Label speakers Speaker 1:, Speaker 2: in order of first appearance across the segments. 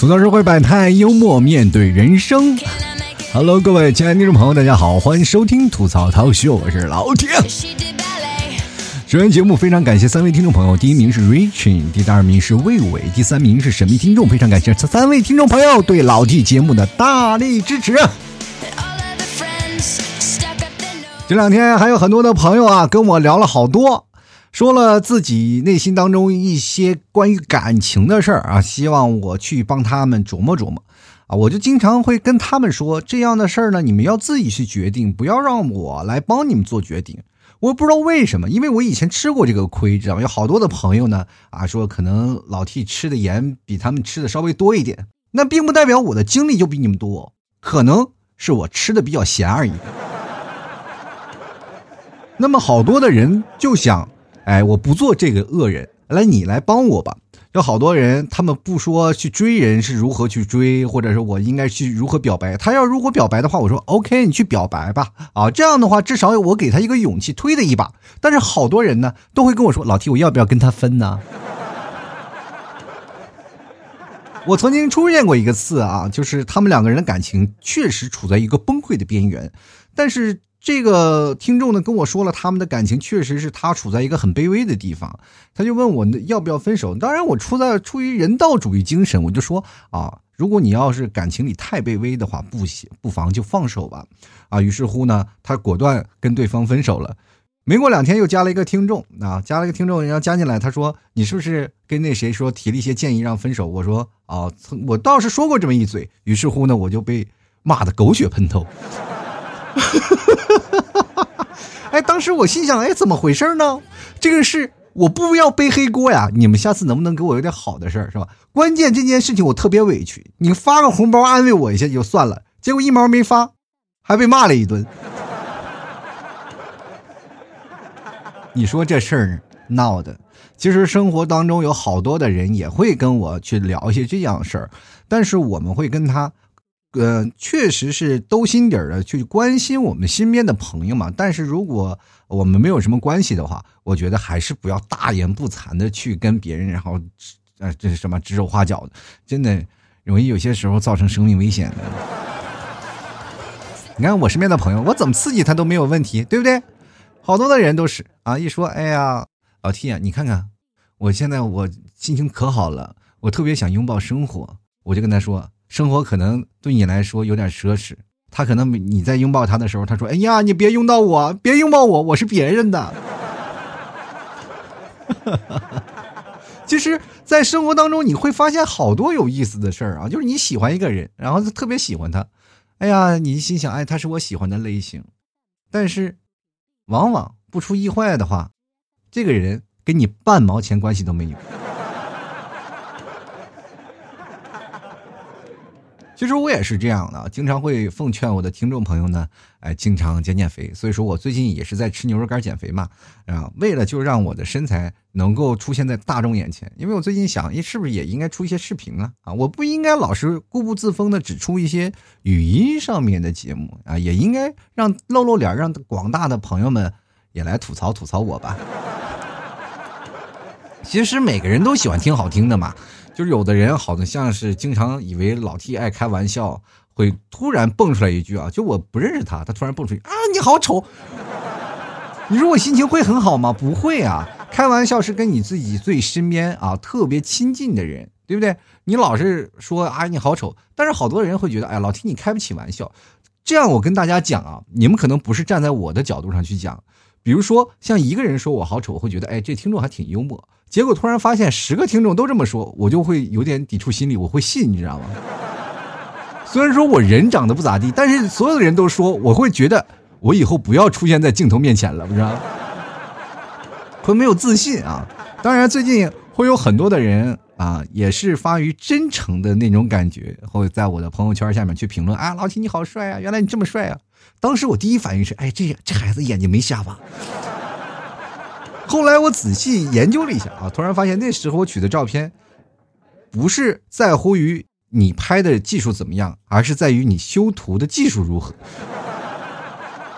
Speaker 1: 吐槽社会百态，幽默面对人生。Hello，各位亲爱的听众朋友，大家好，欢迎收听吐槽涛秀，我是老铁。首先，节目非常感谢三位听众朋友，第一名是 Richie，第二名是魏伟，第三名是神秘听众，非常感谢三位听众朋友对老 T 节目的大力支持。这两天还有很多的朋友啊，跟我聊了好多。说了自己内心当中一些关于感情的事儿啊，希望我去帮他们琢磨琢磨啊。我就经常会跟他们说，这样的事儿呢，你们要自己去决定，不要让我来帮你们做决定。我不知道为什么，因为我以前吃过这个亏，知道吗？有好多的朋友呢啊，说可能老 T 吃的盐比他们吃的稍微多一点，那并不代表我的精力就比你们多，可能是我吃的比较咸而已。那么好多的人就想。哎，我不做这个恶人，来你来帮我吧。有好多人，他们不说去追人是如何去追，或者是我应该去如何表白。他要如果表白的话，我说 OK，你去表白吧。啊，这样的话至少我给他一个勇气，推他一把。但是好多人呢，都会跟我说，老 T，我要不要跟他分呢？我曾经出现过一个次啊，就是他们两个人的感情确实处在一个崩溃的边缘，但是。这个听众呢跟我说了，他们的感情确实是他处在一个很卑微的地方，他就问我要不要分手。当然，我出在出于人道主义精神，我就说啊，如果你要是感情里太卑微的话，不行，不妨就放手吧。啊，于是乎呢，他果断跟对方分手了。没过两天，又加了一个听众啊，加了一个听众，然后加进来，他说你是不是跟那谁说提了一些建议让分手？我说啊，我倒是说过这么一嘴。于是乎呢，我就被骂的狗血喷头。哎，当时我心想，哎，怎么回事呢？这个是我不要背黑锅呀！你们下次能不能给我有点好的事儿，是吧？关键这件事情我特别委屈，你发个红包安慰我一下就算了，结果一毛没发，还被骂了一顿。你说这事儿闹的，其实生活当中有好多的人也会跟我去聊一些这样事儿，但是我们会跟他。呃，确实是兜心底儿的去关心我们身边的朋友嘛。但是如果我们没有什么关系的话，我觉得还是不要大言不惭的去跟别人，然后，呃，这是什么指手画脚的，真的容易有些时候造成生命危险的。你看我身边的朋友，我怎么刺激他都没有问题，对不对？好多的人都是啊，一说，哎呀，老 T 啊，你看看，我现在我心情可好了，我特别想拥抱生活，我就跟他说。生活可能对你来说有点奢侈，他可能你在拥抱他的时候，他说：“哎呀，你别拥抱我，别拥抱我，我是别人的。”其实，在生活当中，你会发现好多有意思的事儿啊，就是你喜欢一个人，然后特别喜欢他，哎呀，你心想，哎，他是我喜欢的类型，但是，往往不出意外的话，这个人跟你半毛钱关系都没有。其实我也是这样的，经常会奉劝我的听众朋友呢，哎，经常减减肥。所以说我最近也是在吃牛肉干减肥嘛，啊，为了就让我的身材能够出现在大众眼前。因为我最近想，哎，是不是也应该出一些视频啊？啊，我不应该老是固步自封的只出一些语音上面的节目啊，也应该让露露脸，让广大的朋友们也来吐槽吐槽我吧。其实每个人都喜欢听好听的嘛。就是有的人好像是经常以为老 T 爱开玩笑，会突然蹦出来一句啊，就我不认识他，他突然蹦出去啊，你好丑。你说我心情会很好吗？不会啊，开玩笑是跟你自己最身边啊特别亲近的人，对不对？你老是说啊你好丑，但是好多人会觉得哎老 T 你开不起玩笑。这样我跟大家讲啊，你们可能不是站在我的角度上去讲，比如说像一个人说我好丑，我会觉得哎这听众还挺幽默。结果突然发现十个听众都这么说，我就会有点抵触心理，我会信，你知道吗？虽然说我人长得不咋地，但是所有的人都说，我会觉得我以后不要出现在镜头面前了，不知道？会没有自信啊！当然，最近会有很多的人啊，也是发于真诚的那种感觉，会在我的朋友圈下面去评论啊，老铁你好帅啊，原来你这么帅啊！当时我第一反应是，哎，这这孩子眼睛没瞎吧？后来我仔细研究了一下啊，突然发现那时候我取的照片，不是在乎于你拍的技术怎么样，而是在于你修图的技术如何。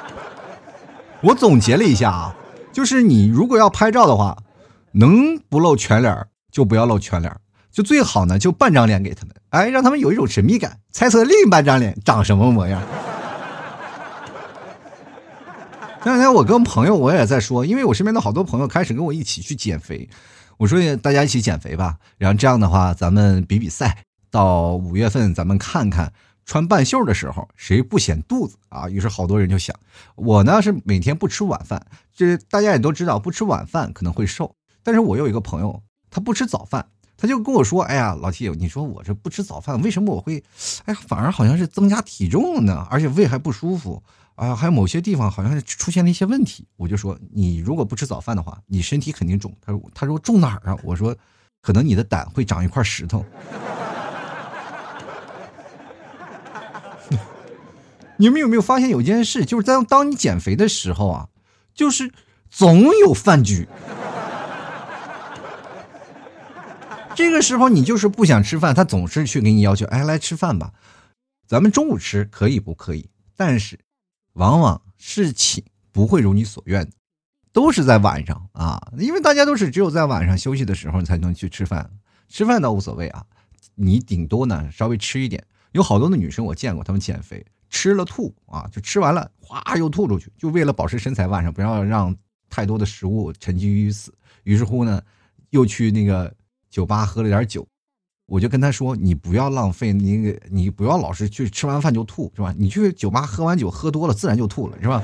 Speaker 1: 我总结了一下啊，就是你如果要拍照的话，能不露全脸就不要露全脸，就最好呢，就半张脸给他们，哎，让他们有一种神秘感，猜测另一半张脸长什么模样。前两天我跟朋友我也在说，因为我身边的好多朋友开始跟我一起去减肥，我说大家一起减肥吧，然后这样的话咱们比比赛，到五月份咱们看看穿半袖的时候谁不显肚子啊。于是好多人就想，我呢是每天不吃晚饭，这大家也都知道，不吃晚饭可能会瘦，但是我有一个朋友，他不吃早饭。他就跟我说：“哎呀，老 T，你说我这不吃早饭，为什么我会，哎呀，反而好像是增加体重了呢？而且胃还不舒服啊，还有某些地方好像是出现了一些问题。”我就说：“你如果不吃早饭的话，你身体肯定肿。”他说：“他说肿哪儿啊？”我说：“可能你的胆会长一块石头。”你们有没有发现有件事，就是在当你减肥的时候啊，就是总有饭局。这个时候你就是不想吃饭，他总是去给你要求，哎，来吃饭吧，咱们中午吃可以不可以？但是，往往事情不会如你所愿的，都是在晚上啊，因为大家都是只有在晚上休息的时候才能去吃饭，吃饭倒无所谓啊，你顶多呢稍微吃一点。有好多的女生我见过，她们减肥吃了吐啊，就吃完了哗又吐出去，就为了保持身材，晚上不要让太多的食物沉积于此。于是乎呢，又去那个。酒吧喝了点酒，我就跟他说：“你不要浪费，你你不要老是去吃完饭就吐，是吧？你去酒吧喝完酒喝多了，自然就吐了，是吧？”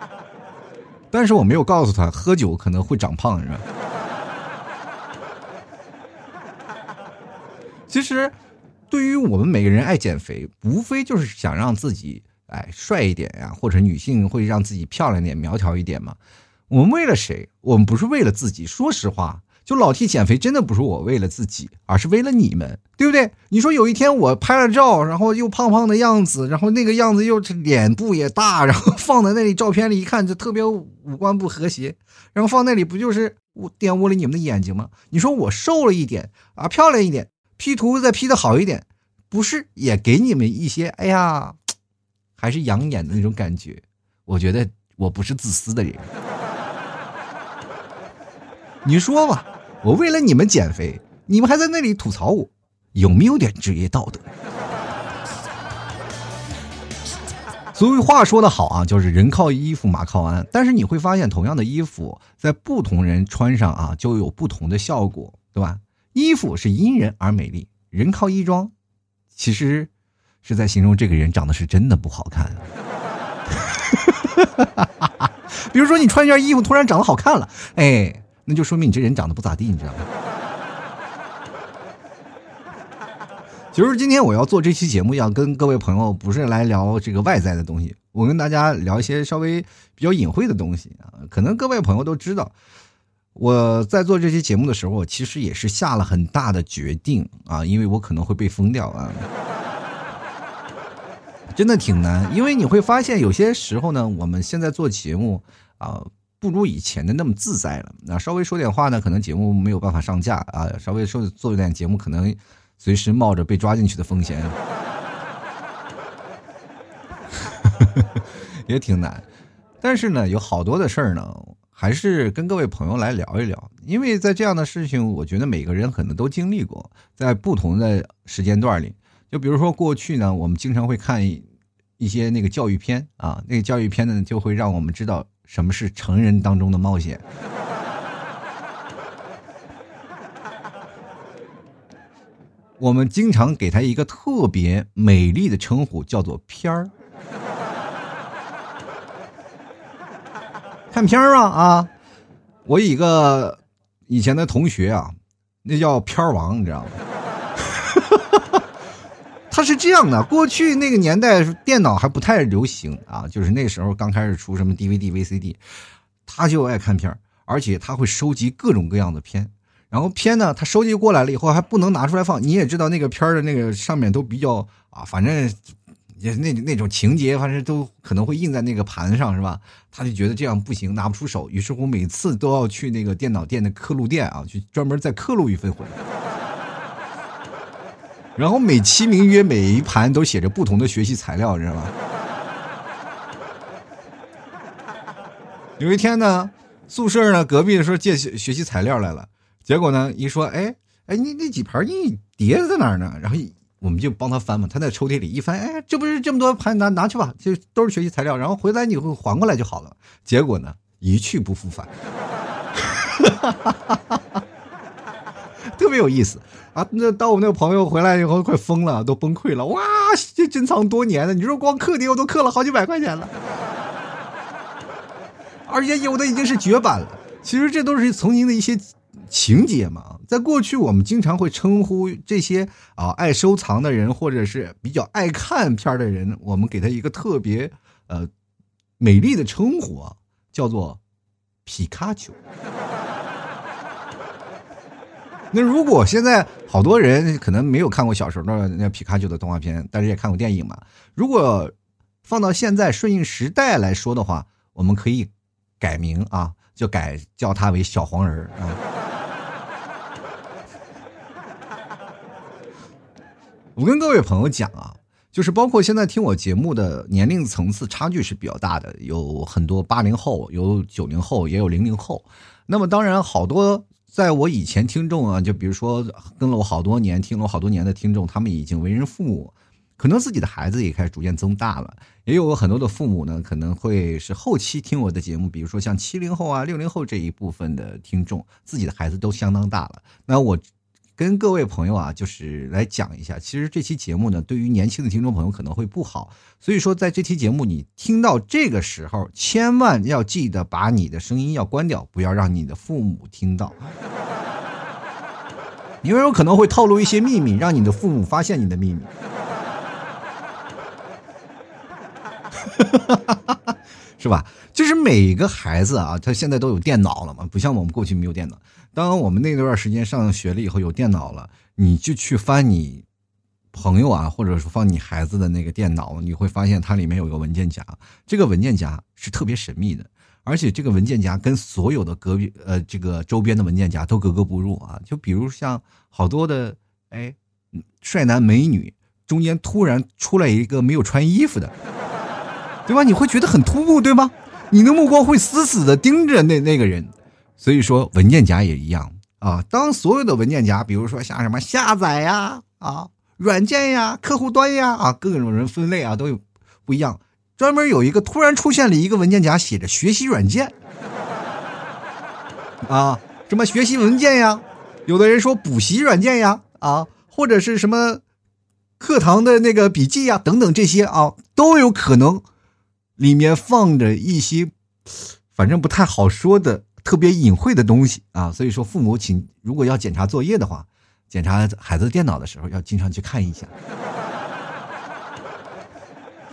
Speaker 1: 但是我没有告诉他，喝酒可能会长胖，是吧？其实，对于我们每个人爱减肥，无非就是想让自己哎帅一点呀，或者女性会让自己漂亮点、苗条一点嘛。我们为了谁？我们不是为了自己。说实话，就老 T 减肥，真的不是我为了自己，而是为了你们，对不对？你说有一天我拍了照，然后又胖胖的样子，然后那个样子又脸部也大，然后放在那里照片里一看就特别五官不和谐，然后放那里不就是玷污了你们的眼睛吗？你说我瘦了一点啊，漂亮一点，P 图再 P 的好一点，不是也给你们一些哎呀，还是养眼的那种感觉？我觉得我不是自私的人。你说吧，我为了你们减肥，你们还在那里吐槽我，有没有点职业道德？所以话说的好啊，就是人靠衣服，马靠鞍。但是你会发现，同样的衣服在不同人穿上啊，就有不同的效果，对吧？衣服是因人而美丽，人靠衣装，其实是在形容这个人长得是真的不好看。比如说，你穿一件衣服，突然长得好看了，哎。那就说明你这人长得不咋地，你知道吗？其 实今天我要做这期节目，要跟各位朋友不是来聊这个外在的东西，我跟大家聊一些稍微比较隐晦的东西啊。可能各位朋友都知道，我在做这期节目的时候，其实也是下了很大的决定啊，因为我可能会被封掉啊，真的挺难。因为你会发现，有些时候呢，我们现在做节目啊。不如以前的那么自在了。那稍微说点话呢，可能节目没有办法上架啊。稍微说做点节目，可能随时冒着被抓进去的风险，也挺难。但是呢，有好多的事儿呢，还是跟各位朋友来聊一聊。因为在这样的事情，我觉得每个人可能都经历过，在不同的时间段里。就比如说过去呢，我们经常会看一些那个教育片啊，那个教育片呢，就会让我们知道。什么是成人当中的冒险？我们经常给他一个特别美丽的称呼，叫做片儿。看片儿啊啊！我一个以前的同学啊，那叫片儿王，你知道吗？他是这样的，过去那个年代电脑还不太流行啊，就是那时候刚开始出什么 DVD、VCD，他就爱看片而且他会收集各种各样的片，然后片呢，他收集过来了以后还不能拿出来放，你也知道那个片的那个上面都比较啊，反正也那那种情节，反正都可能会印在那个盘上，是吧？他就觉得这样不行，拿不出手，于是乎每次都要去那个电脑店的刻录店啊，去专门再刻录一份回来。然后美其名曰每一盘都写着不同的学习材料，知道吗？有一天呢，宿舍呢隔壁说借学习材料来了，结果呢，一说，哎哎，你那几盘你碟子在哪儿呢？然后我们就帮他翻嘛，他在抽屉里一翻，哎，这不是这么多盘，拿拿去吧，就都是学习材料，然后回来你会还过来就好了。结果呢，一去不复返，哈哈哈特别有意思啊！那当我那个朋友回来以后，快疯了，都崩溃了。哇，这珍藏多年的，你说光刻碟我都刻了好几百块钱了，而且有的已经是绝版了。其实这都是曾经的一些。情节嘛，在过去我们经常会称呼这些啊爱收藏的人，或者是比较爱看片的人，我们给他一个特别呃美丽的称呼，啊，叫做皮卡丘。那如果现在好多人可能没有看过小时候的那皮卡丘的动画片，但是也看过电影嘛。如果放到现在顺应时代来说的话，我们可以改名啊，就改叫他为小黄人啊。我跟各位朋友讲啊，就是包括现在听我节目的年龄层次差距是比较大的，有很多八零后，有九零后，也有零零后。那么当然，好多在我以前听众啊，就比如说跟了我好多年、听了我好多年的听众，他们已经为人父母，可能自己的孩子也开始逐渐增大了。也有很多的父母呢，可能会是后期听我的节目，比如说像七零后啊、六零后这一部分的听众，自己的孩子都相当大了。那我。跟各位朋友啊，就是来讲一下，其实这期节目呢，对于年轻的听众朋友可能会不好，所以说在这期节目你听到这个时候，千万要记得把你的声音要关掉，不要让你的父母听到，因为有可能会透露一些秘密，让你的父母发现你的秘密。是吧？就是每个孩子啊，他现在都有电脑了嘛，不像我们过去没有电脑。当我们那段时间上学了以后有电脑了，你就去翻你朋友啊，或者说放你孩子的那个电脑，你会发现它里面有个文件夹。这个文件夹是特别神秘的，而且这个文件夹跟所有的隔壁呃这个周边的文件夹都格格不入啊。就比如像好多的哎帅男美女中间突然出来一个没有穿衣服的。对吧？你会觉得很突兀，对吗？你的目光会死死的盯着那那个人，所以说文件夹也一样啊。当所有的文件夹，比如说像什么下载呀、啊软件呀、客户端呀啊各种人分类啊都有不一样。专门有一个突然出现了一个文件夹，写着学习软件 啊，什么学习文件呀，有的人说补习软件呀啊，或者是什么课堂的那个笔记呀等等这些啊都有可能。里面放着一些，反正不太好说的特别隐晦的东西啊，所以说父母请如果要检查作业的话，检查孩子电脑的时候要经常去看一下。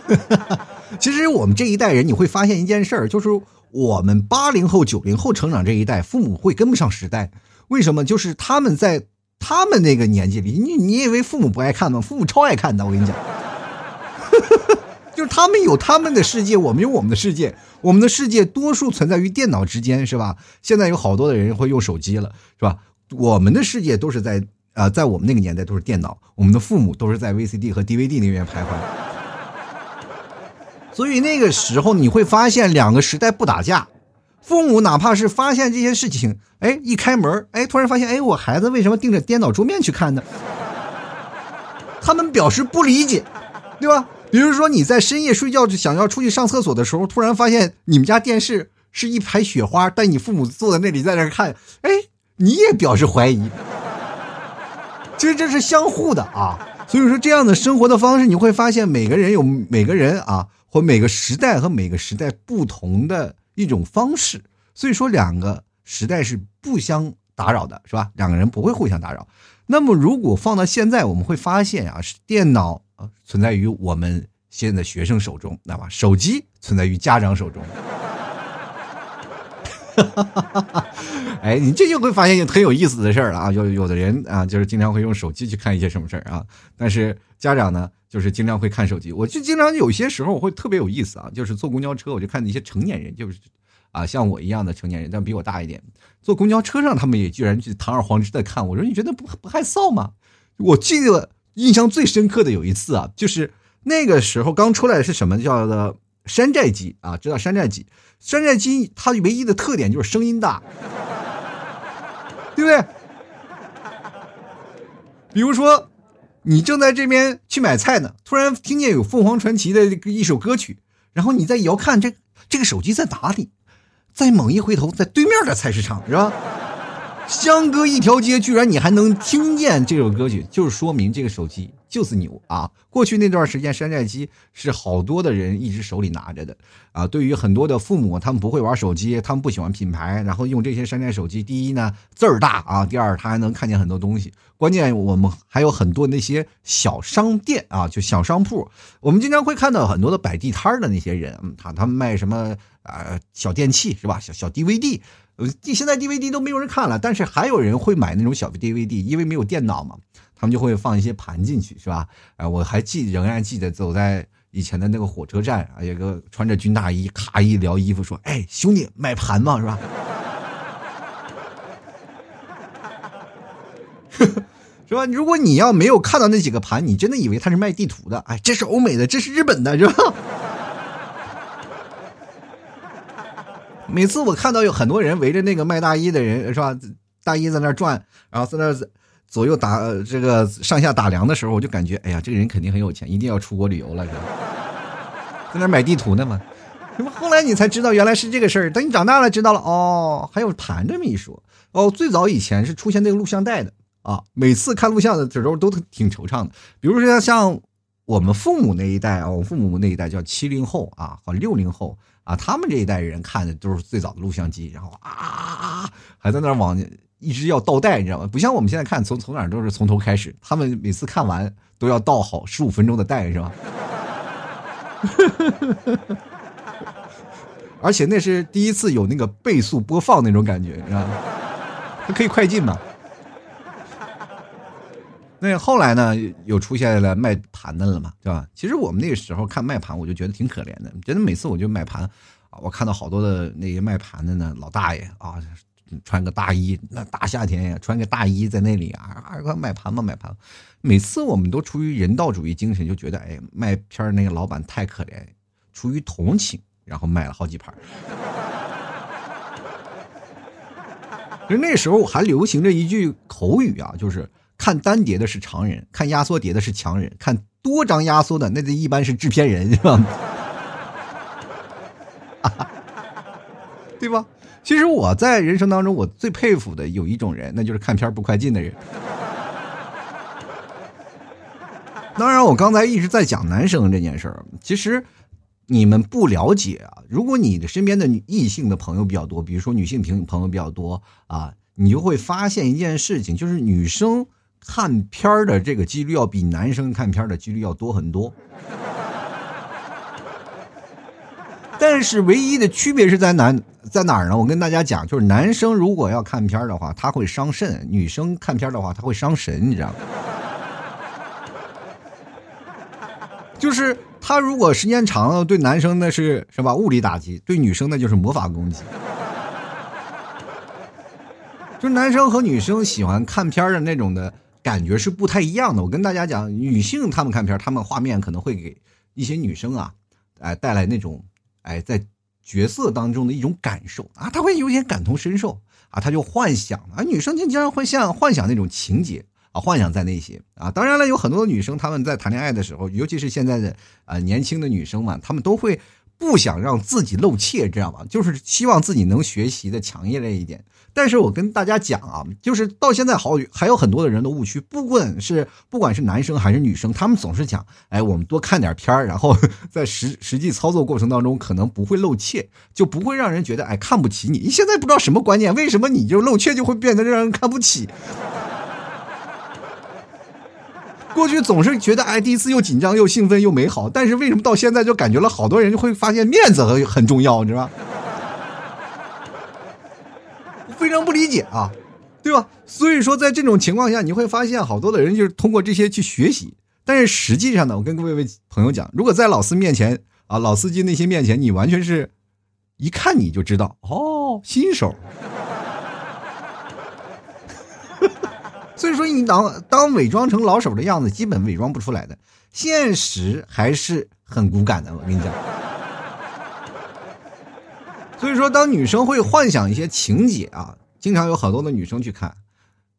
Speaker 1: 其实我们这一代人你会发现一件事儿，就是我们八零后、九零后成长这一代，父母会跟不上时代。为什么？就是他们在他们那个年纪里，你你以为父母不爱看吗？父母超爱看的，我跟你讲。就是他们有他们的世界，我们有我们的世界。我们的世界多数存在于电脑之间，是吧？现在有好多的人会用手机了，是吧？我们的世界都是在啊，在我们那个年代都是电脑，我们的父母都是在 VCD 和 DVD 那边徘徊。所以那个时候你会发现两个时代不打架，父母哪怕是发现这些事情，哎，一开门，哎，突然发现，哎，我孩子为什么盯着电脑桌面去看呢？他们表示不理解，对吧？比如说你在深夜睡觉想要出去上厕所的时候，突然发现你们家电视是一排雪花，但你父母坐在那里在那看，哎，你也表示怀疑。其实这是相互的啊，所以说这样的生活的方式，你会发现每个人有每个人啊，或每个时代和每个时代不同的一种方式。所以说两个时代是不相打扰的，是吧？两个人不会互相打扰。那么如果放到现在，我们会发现啊，是电脑。啊，存在于我们现在学生手中，那么手机存在于家长手中。哎，你这就会发现一很有意思的事儿了啊！有有的人啊，就是经常会用手机去看一些什么事儿啊，但是家长呢，就是经常会看手机。我就经常有些时候我会特别有意思啊，就是坐公交车，我就看那些成年人，就是啊，像我一样的成年人，但比我大一点，坐公交车上，他们也居然去堂而皇之的看。我说，你觉得不不害臊吗？我记得。印象最深刻的有一次啊，就是那个时候刚出来是什么叫做山寨机啊？知道山寨机？山寨机它唯一的特点就是声音大，对不对？比如说，你正在这边去买菜呢，突然听见有凤凰传奇的一首歌曲，然后你再遥看这这个手机在哪里，再猛一回头，在对面的菜市场，是吧？相隔一条街，居然你还能听见这首歌曲，就是说明这个手机就是牛啊！过去那段时间，山寨机是好多的人一直手里拿着的啊。对于很多的父母，他们不会玩手机，他们不喜欢品牌，然后用这些山寨手机，第一呢字儿大啊，第二他还能看见很多东西。关键我们还有很多那些小商店啊，就小商铺，我们经常会看到很多的摆地摊的那些人，嗯他他们卖什么啊小电器是吧？小小 DVD。呃，现在 DVD 都没有人看了，但是还有人会买那种小 DVD，因为没有电脑嘛，他们就会放一些盘进去，是吧？哎，我还记，仍然记得走在以前的那个火车站啊，有个穿着军大衣，咔一撩衣服说：“哎，兄弟，买盘嘛，是吧？” 是吧？如果你要没有看到那几个盘，你真的以为他是卖地图的。哎，这是欧美的，这是日本的，是吧？每次我看到有很多人围着那个卖大衣的人是吧，大衣在那转，然后在那左右打这个上下打量的时候，我就感觉，哎呀，这个人肯定很有钱，一定要出国旅游了，是吧？在那买地图呢嘛。什么？后来你才知道原来是这个事儿。等你长大了知道了，哦，还有盘这么一说。哦，最早以前是出现那个录像带的啊。每次看录像的时候都挺惆怅的。比如说像我们父母那一代啊，我父母那一代叫七零后啊和六零后。啊，他们这一代人看的都是最早的录像机，然后啊啊啊，还在那往一直要倒带，你知道吗？不像我们现在看，从从哪都是从头开始。他们每次看完都要倒好十五分钟的带，是吧？而且那是第一次有那个倍速播放那种感觉，你知道吗？它可以快进嘛？那后来呢，有出现了卖盘的了嘛，对吧？其实我们那个时候看卖盘，我就觉得挺可怜的。觉得每次我就买盘啊，我看到好多的那些卖盘的呢，老大爷啊，穿个大衣，那大夏天呀，穿个大衣在那里啊，啊，买盘嘛，买盘。每次我们都出于人道主义精神，就觉得哎，卖片那个老板太可怜，出于同情，然后买了好几盘。其实那时候我还流行着一句口语啊，就是。看单碟的是常人，看压缩碟的是强人，看多张压缩的那就一般是制片人，是吧？对吧？其实我在人生当中，我最佩服的有一种人，那就是看片不快进的人。当然，我刚才一直在讲男生这件事儿，其实你们不了解啊。如果你的身边的异性的朋友比较多，比如说女性朋朋友比较多啊，你就会发现一件事情，就是女生。看片儿的这个几率要比男生看片儿的几率要多很多，但是唯一的区别是在哪在哪儿呢？我跟大家讲，就是男生如果要看片儿的话，他会伤肾；女生看片儿的话，他会伤神，你知道吗？就是他如果时间长了，对男生那是是吧物理打击，对女生那就是魔法攻击。就男生和女生喜欢看片儿的那种的。感觉是不太一样的。我跟大家讲，女性她们看片，她们画面可能会给一些女生啊，哎带来那种哎在角色当中的一种感受啊，她会有点感同身受啊，她就幻想啊，女生就经常会像幻想那种情节啊，幻想在那些啊。当然了，有很多女生她们在谈恋爱的时候，尤其是现在的啊年轻的女生嘛，她们都会不想让自己露怯，知道吗？就是希望自己能学习的强烈一点。但是我跟大家讲啊，就是到现在好还有很多的人的误区，不管是不管是男生还是女生，他们总是讲，哎，我们多看点片儿，然后 在实实际操作过程当中可能不会露怯，就不会让人觉得哎看不起你。你现在不知道什么观念，为什么你就露怯就会变得让人看不起？过去总是觉得哎第一次又紧张又兴奋又美好，但是为什么到现在就感觉了好多人就会发现面子很很重要，你知道吧？非常不理解啊，对吧？所以说，在这种情况下，你会发现好多的人就是通过这些去学习，但是实际上呢，我跟各位朋友讲，如果在老司面前啊，老司机那些面前，你完全是一看你就知道哦，新手。所以说，你当当伪装成老手的样子，基本伪装不出来的，现实还是很骨感的。我跟你讲。所以说，当女生会幻想一些情节啊，经常有好多的女生去看。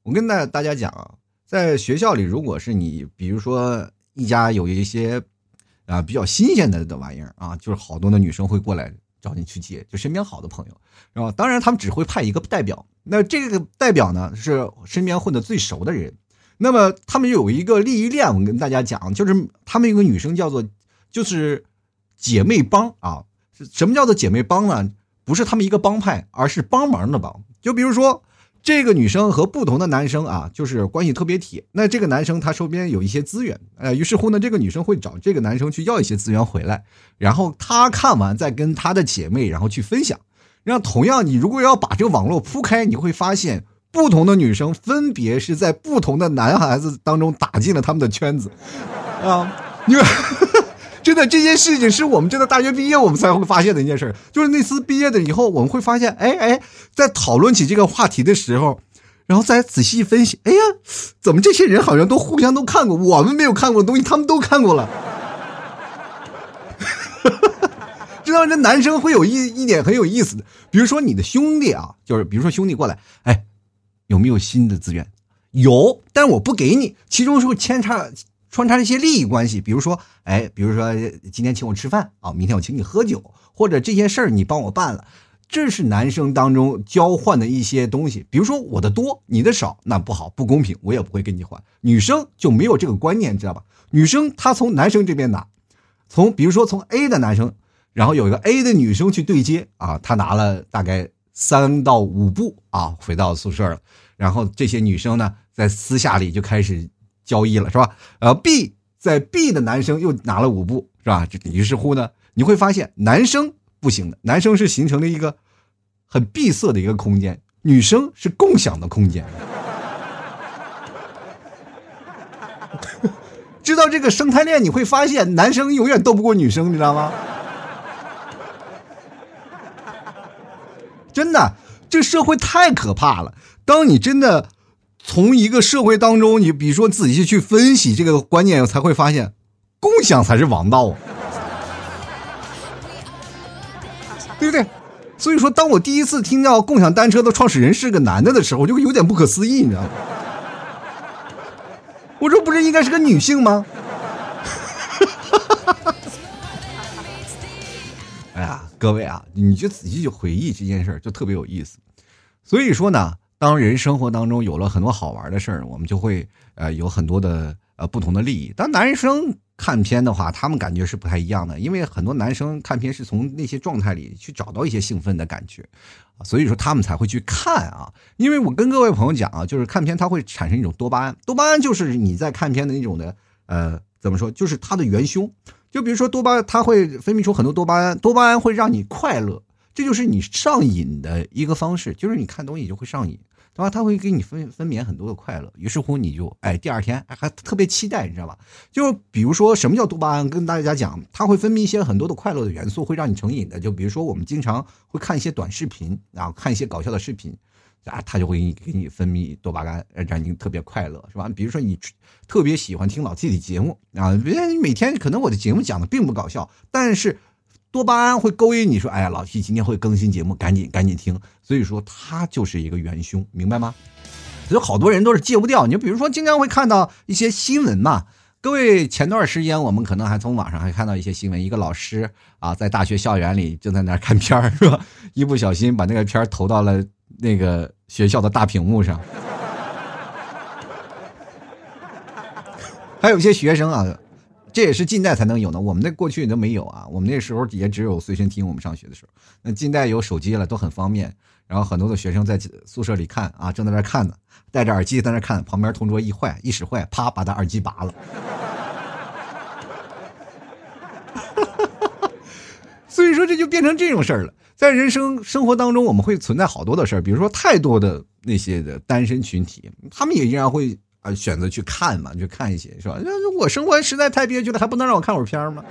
Speaker 1: 我跟大大家讲啊，在学校里，如果是你，比如说一家有一些啊比较新鲜的的玩意儿啊，就是好多的女生会过来找你去借，就身边好的朋友，是吧？当然，他们只会派一个代表，那这个代表呢是身边混的最熟的人。那么他们有一个利益链，我跟大家讲，就是他们有个女生叫做就是姐妹帮啊。什么叫做姐妹帮呢？不是他们一个帮派，而是帮忙的帮。就比如说。这个女生和不同的男生啊，就是关系特别铁。那这个男生他手边有一些资源，呃，于是乎呢，这个女生会找这个男生去要一些资源回来，然后他看完再跟他的姐妹然后去分享。让同样，你如果要把这个网络铺开，你会发现不同的女生分别是在不同的男孩子当中打进了他们的圈子，啊，你看。真的，这件事情是我们真的大学毕业我们才会发现的一件事就是那次毕业的以后，我们会发现，哎哎，在讨论起这个话题的时候，然后再仔细分析，哎呀，怎么这些人好像都互相都看过，我们没有看过的东西，他们都看过了。知道这男生会有一一点很有意思的，比如说你的兄弟啊，就是比如说兄弟过来，哎，有没有新的资源？有，但我不给你，其中是会牵扯。穿插一些利益关系，比如说，哎，比如说今天请我吃饭啊，明天我请你喝酒，或者这些事儿你帮我办了，这是男生当中交换的一些东西。比如说我的多，你的少，那不好，不公平，我也不会跟你换。女生就没有这个观念，知道吧？女生她从男生这边拿，从比如说从 A 的男生，然后有一个 A 的女生去对接啊，她拿了大概三到五步啊，回到宿舍了，然后这些女生呢，在私下里就开始。交易了是吧？呃，B 在 B 的男生又拿了五步是吧？这于是乎呢，你会发现男生不行的，男生是形成了一个很闭塞的一个空间，女生是共享的空间。知道这个生态链，你会发现男生永远斗不过女生，你知道吗？真的，这社会太可怕了。当你真的。从一个社会当中，你比如说仔细去分析这个观念，才会发现，共享才是王道，对不对？所以说，当我第一次听到共享单车的创始人是个男的的时候，我就有点不可思议，你知道吗？我说不是应该是个女性吗？哎呀，各位啊，你就仔细去回忆这件事就特别有意思。所以说呢。当人生活当中有了很多好玩的事儿，我们就会呃有很多的呃不同的利益。当男生看片的话，他们感觉是不太一样的，因为很多男生看片是从那些状态里去找到一些兴奋的感觉，所以说他们才会去看啊。因为我跟各位朋友讲啊，就是看片它会产生一种多巴胺，多巴胺就是你在看片的那种的呃怎么说，就是它的元凶。就比如说多巴，它会分泌出很多多巴胺，多巴胺会让你快乐。这就是你上瘾的一个方式，就是你看东西就会上瘾，对吧？他会给你分分娩很多的快乐，于是乎你就哎，第二天还特别期待，你知道吧？就比如说什么叫多巴胺，跟大家讲，它会分泌一些很多的快乐的元素，会让你成瘾的。就比如说我们经常会看一些短视频，然后看一些搞笑的视频，啊，它就会给你给你分泌多巴胺，让你特别快乐，是吧？比如说你特别喜欢听老 T 的节目啊，别人每天可能我的节目讲的并不搞笑，但是。多巴胺会勾引你说：“哎呀，老 T 今天会更新节目，赶紧赶紧听。”所以说，它就是一个元凶，明白吗？所以好多人都是戒不掉。你比如说，经常会看到一些新闻嘛。各位，前段时间我们可能还从网上还看到一些新闻，一个老师啊，在大学校园里正在那看片儿，是吧？一不小心把那个片儿投到了那个学校的大屏幕上。还有一些学生啊。这也是近代才能有的，我们那过去都没有啊。我们那时候也只有随身听，我们上学的时候。那近代有手机了，都很方便。然后很多的学生在宿舍里看啊，正在那看呢，戴着耳机在那看，旁边同桌一坏一使坏，啪把他耳机拔了。所以说这就变成这种事儿了。在人生生活当中，我们会存在好多的事儿，比如说太多的那些的单身群体，他们也依然会。啊选择去看嘛，去看一些是吧？那我生活实在太憋屈了，还不能让我看会儿片吗？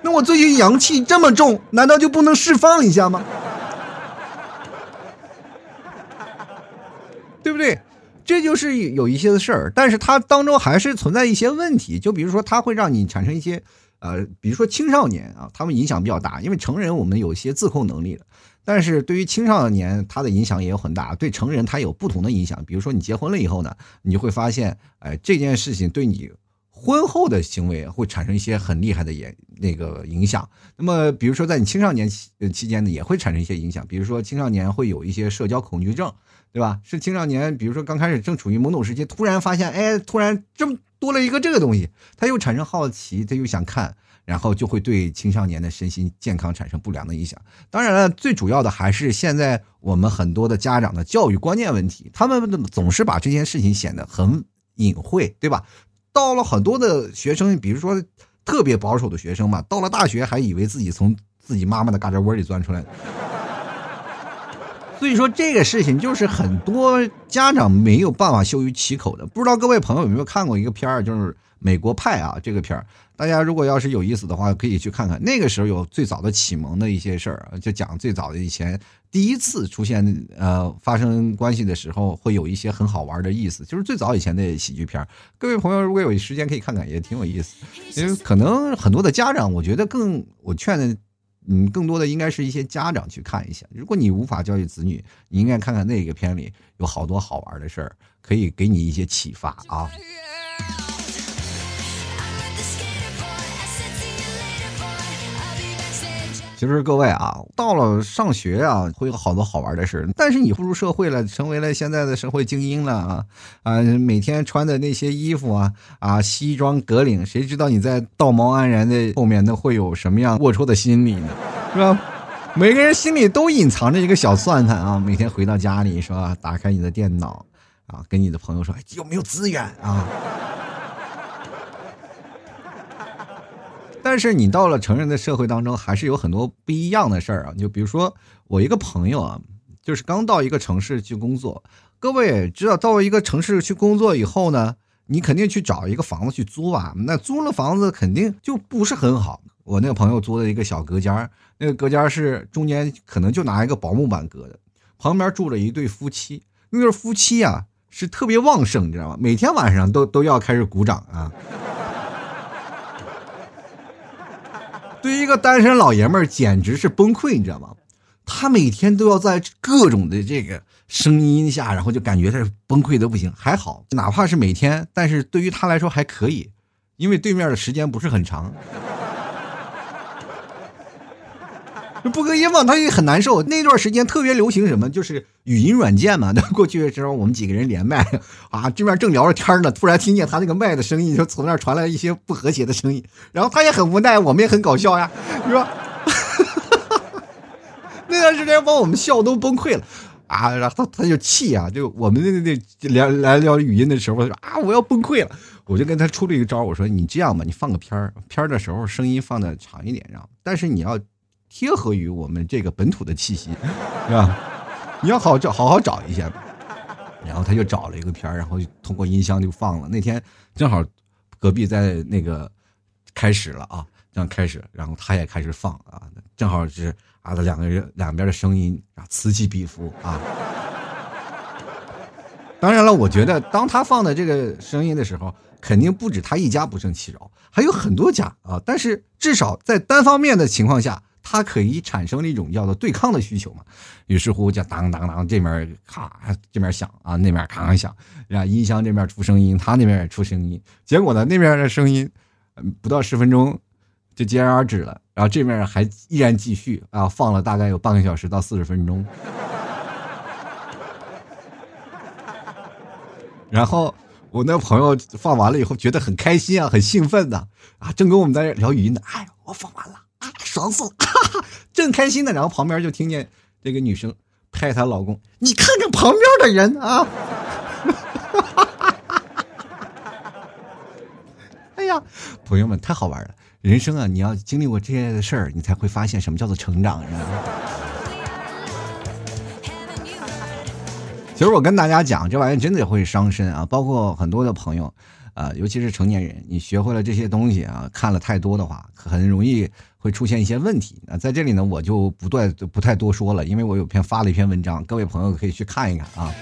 Speaker 1: 那我最近阳气这么重，难道就不能释放一下吗？对不对？这就是有一些的事儿，但是它当中还是存在一些问题，就比如说它会让你产生一些呃，比如说青少年啊，他们影响比较大，因为成人我们有一些自控能力了，但是对于青少年，他的影响也有很大。对成人，他有不同的影响。比如说你结婚了以后呢，你就会发现，哎，这件事情对你。婚后的行为会产生一些很厉害的也那个影响。那么，比如说在你青少年期期间呢，也会产生一些影响。比如说青少年会有一些社交恐惧症，对吧？是青少年，比如说刚开始正处于懵懂时期，突然发现，哎，突然这么多了一个这个东西，他又产生好奇，他又想看，然后就会对青少年的身心健康产生不良的影响。当然了，最主要的还是现在我们很多的家长的教育观念问题，他们总是把这件事情显得很隐晦，对吧？到了很多的学生，比如说特别保守的学生嘛，到了大学还以为自己从自己妈妈的嘎吱窝里钻出来。所以说这个事情就是很多家长没有办法羞于启口的。不知道各位朋友有没有看过一个片儿，就是《美国派》啊，这个片儿。大家如果要是有意思的话，可以去看看。那个时候有最早的启蒙的一些事儿，就讲最早的以前第一次出现呃发生关系的时候，会有一些很好玩的意思。就是最早以前的喜剧片，各位朋友如果有时间可以看看，也挺有意思。因为可能很多的家长，我觉得更我劝的，嗯，更多的应该是一些家长去看一下。如果你无法教育子女，你应该看看那个片里有好多好玩的事儿，可以给你一些启发啊。其实各位啊，到了上学啊，会有好多好玩的事但是你步入社会了，成为了现在的社会精英了啊啊！每天穿的那些衣服啊啊，西装革领，谁知道你在道貌岸然的后面，那会有什么样龌龊的心理呢？是吧？每个人心里都隐藏着一个小算盘啊！每天回到家里，是吧？打开你的电脑啊，跟你的朋友说有没有资源啊？但是你到了成人的社会当中，还是有很多不一样的事儿啊。就比如说我一个朋友啊，就是刚到一个城市去工作。各位知道，到一个城市去工作以后呢，你肯定去找一个房子去租吧。那租了房子肯定就不是很好。我那个朋友租了一个小隔间那个隔间是中间可能就拿一个薄木板隔的，旁边住着一对夫妻。那对夫妻啊是特别旺盛，你知道吗？每天晚上都都要开始鼓掌啊。对于一个单身老爷们儿，简直是崩溃，你知道吗？他每天都要在各种的这个声音下，然后就感觉他崩溃的不行。还好，哪怕是每天，但是对于他来说还可以，因为对面的时间不是很长。不隔音嘛，他也很难受。那段时间特别流行什么，就是语音软件嘛。那 过去的时候，我们几个人连麦啊，这边正聊着天呢，突然听见他那个麦的声音，就从那儿传来一些不和谐的声音。然后他也很无奈，我们也很搞笑呀，是吧？那段时间把我们笑都崩溃了啊！然后他他就气啊，就我们那那那聊来聊语音的时候，他说啊我要崩溃了。我就跟他出了一个招，我说你这样吧，你放个片儿，片儿的时候声音放的长一点，然后但是你要。贴合于我们这个本土的气息，是吧？你要好找好好找一下。然后他就找了一个片儿，然后通过音箱就放了。那天正好隔壁在那个开始了啊，这样开始，然后他也开始放啊，正好是啊，他两个人两边的声音啊此起彼伏啊。当然了，我觉得当他放的这个声音的时候，肯定不止他一家不胜其扰，还有很多家啊。但是至少在单方面的情况下。它可以产生了一种叫做对抗的需求嘛，于是乎就当当当，这面咔这面响啊，那面咔咔响，然后音箱这面出声音，他那边也出声音，结果呢那边的声音，不到十分钟就戛然而止了，然后这面还依然继续啊，放了大概有半个小时到四十分钟，然后我那朋友放完了以后觉得很开心啊，很兴奋的啊，正跟我们在聊语音呢，哎，我放完了。啊，爽死了，正开心呢，然后旁边就听见这个女生拍她老公：“你看看旁边的人啊！” 哎呀，朋友们太好玩了，人生啊，你要经历过这些事儿，你才会发现什么叫做成长。其实我跟大家讲，这玩意真的会伤身啊，包括很多的朋友。啊，尤其是成年人，你学会了这些东西啊，看了太多的话，很容易会出现一些问题。那在这里呢，我就不断不太多说了，因为我有篇发了一篇文章，各位朋友可以去看一看啊。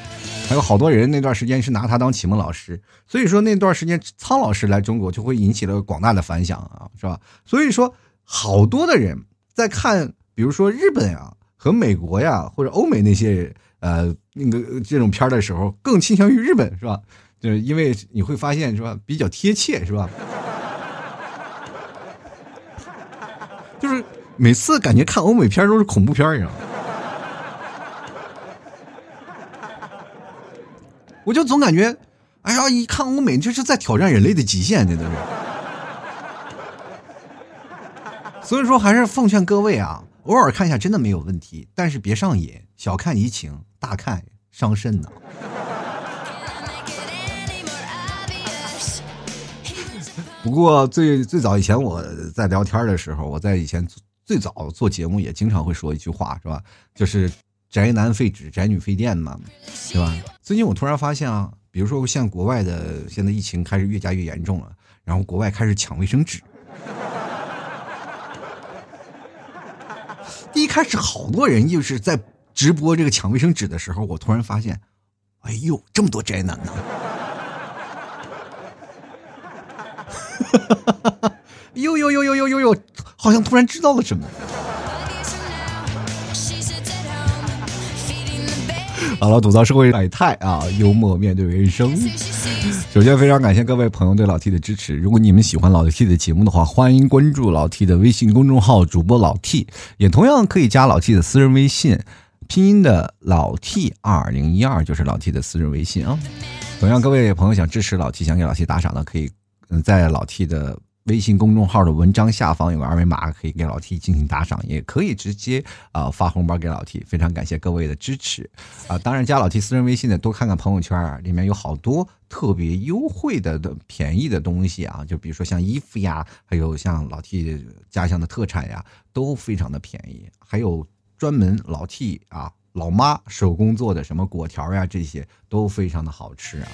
Speaker 1: 还有好多人那段时间是拿他当启蒙老师，所以说那段时间苍老师来中国就会引起了广大的反响啊，是吧？所以说好多的人在看，比如说日本呀和美国呀或者欧美那些呃那个这种片的时候，更倾向于日本，是吧？就是因为你会发现是吧，比较贴切，是吧？就是每次感觉看欧美片都是恐怖片一样。我就总感觉，哎呀，一看欧美就是在挑战人类的极限，这都是。所以说，还是奉劝各位啊，偶尔看一下真的没有问题，但是别上瘾，小看怡情，大看伤身呢。不过最最早以前我在聊天的时候，我在以前最早做节目也经常会说一句话，是吧？就是宅男废纸，宅女废电嘛，对吧？最近我突然发现啊，比如说像国外的现在疫情开始越加越严重了，然后国外开始抢卫生纸。第 一开始好多人就是在直播这个抢卫生纸的时候，我突然发现，哎呦，这么多宅男呢！呦呦呦呦呦呦呦，好像突然知道了什么。好了，吐槽社会百态啊，幽默面对人生。首先，非常感谢各位朋友对老 T 的支持。如果你们喜欢老 T 的节目的话，欢迎关注老 T 的微信公众号，主播老 T，也同样可以加老 T 的私人微信，拼音的老 T 二零一二就是老 T 的私人微信啊。同样，各位朋友想支持老 T，想给老 T 打赏的，可以。嗯，在老 T 的微信公众号的文章下方有个二维码，可以给老 T 进行打赏，也可以直接啊发红包给老 T。非常感谢各位的支持啊！当然，加老 T 私人微信的多看看朋友圈，里面有好多特别优惠的的便宜的东西啊，就比如说像衣服呀，还有像老 T 家乡的特产呀，都非常的便宜。还有专门老 T 啊老妈手工做的什么果条呀，这些都非常的好吃啊。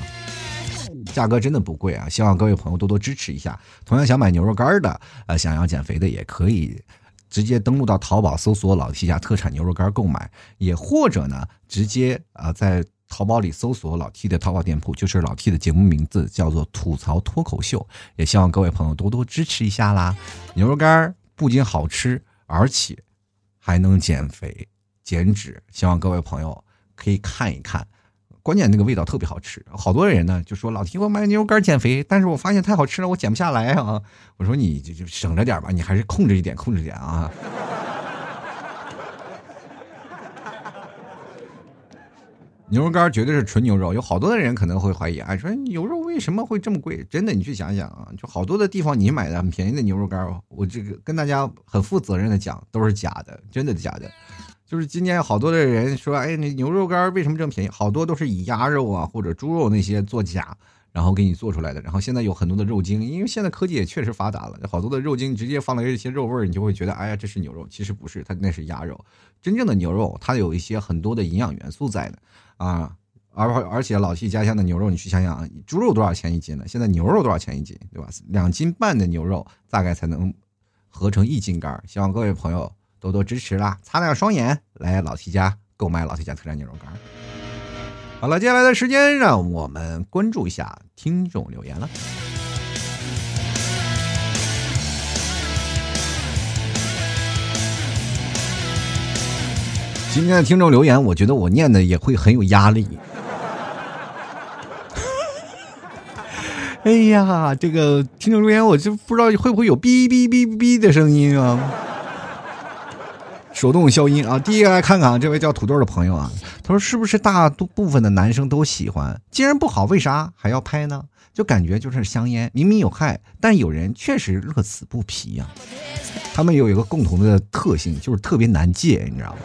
Speaker 1: 价格真的不贵啊！希望各位朋友多多支持一下。同样想买牛肉干的，呃，想要减肥的也可以直接登录到淘宝搜索“老 T 家特产牛肉干”购买，也或者呢，直接啊在淘宝里搜索老 T 的淘宝店铺，就是老 T 的节目名字叫做“吐槽脱口秀”。也希望各位朋友多多支持一下啦！牛肉干不仅好吃，而且还能减肥减脂，希望各位朋友可以看一看。关键那个味道特别好吃，好多人呢就说老提我买牛肉干减肥，但是我发现太好吃了，我减不下来啊。我说你就就省着点吧，你还是控制一点，控制点啊。牛肉干绝对是纯牛肉，有好多的人可能会怀疑，哎，说牛肉为什么会这么贵？真的，你去想想啊，就好多的地方你买的很便宜的牛肉干，我这个跟大家很负责任的讲，都是假的，真的假的。就是今年好多的人说，哎，那牛肉干为什么这么便宜？好多都是以鸭肉啊或者猪肉那些做假，然后给你做出来的。然后现在有很多的肉精，因为现在科技也确实发达了，好多的肉精直接放了一些肉味儿，你就会觉得，哎呀，这是牛肉，其实不是，它那是鸭肉。真正的牛肉，它有一些很多的营养元素在的啊。而而且老 T 家乡的牛肉，你去想想，猪肉多少钱一斤呢？现在牛肉多少钱一斤，对吧？两斤半的牛肉大概才能合成一斤干。希望各位朋友。多多支持啦！擦亮双眼，来老 T 家购买老 T 家特产牛肉干。好了，接下来的时间让我们关注一下听众留言了。今天的听众留言，我觉得我念的也会很有压力。哎呀，这个听众留言，我就不知道会不会有哔哔哔哔的声音啊。手动消音啊！第一个来看看啊这位叫土豆的朋友啊，他说：“是不是大多部分的男生都喜欢？既然不好，为啥还要拍呢？就感觉就是香烟，明明有害，但有人确实乐此不疲呀。他们有一个共同的特性，就是特别难戒，你知道吗？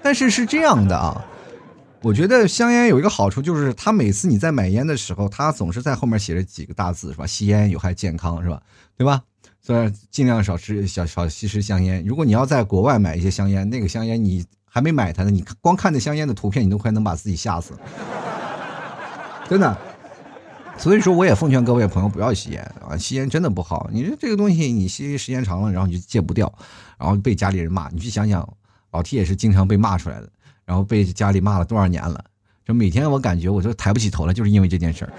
Speaker 1: 但是是这样的啊，我觉得香烟有一个好处，就是他每次你在买烟的时候，他总是在后面写着几个大字，是吧？吸烟有害健康，是吧？对吧？”所以尽量少吃、少少吸食香烟。如果你要在国外买一些香烟，那个香烟你还没买它呢，你光看那香烟的图片，你都快能把自己吓死了，真的。所以说，我也奉劝各位朋友不要吸烟啊，吸烟真的不好。你说这个东西，你吸时间长了，然后你就戒不掉，然后被家里人骂。你去想想，老 T 也是经常被骂出来的。然后被家里骂了多少年了。这每天我感觉我就抬不起头来，就是因为这件事儿，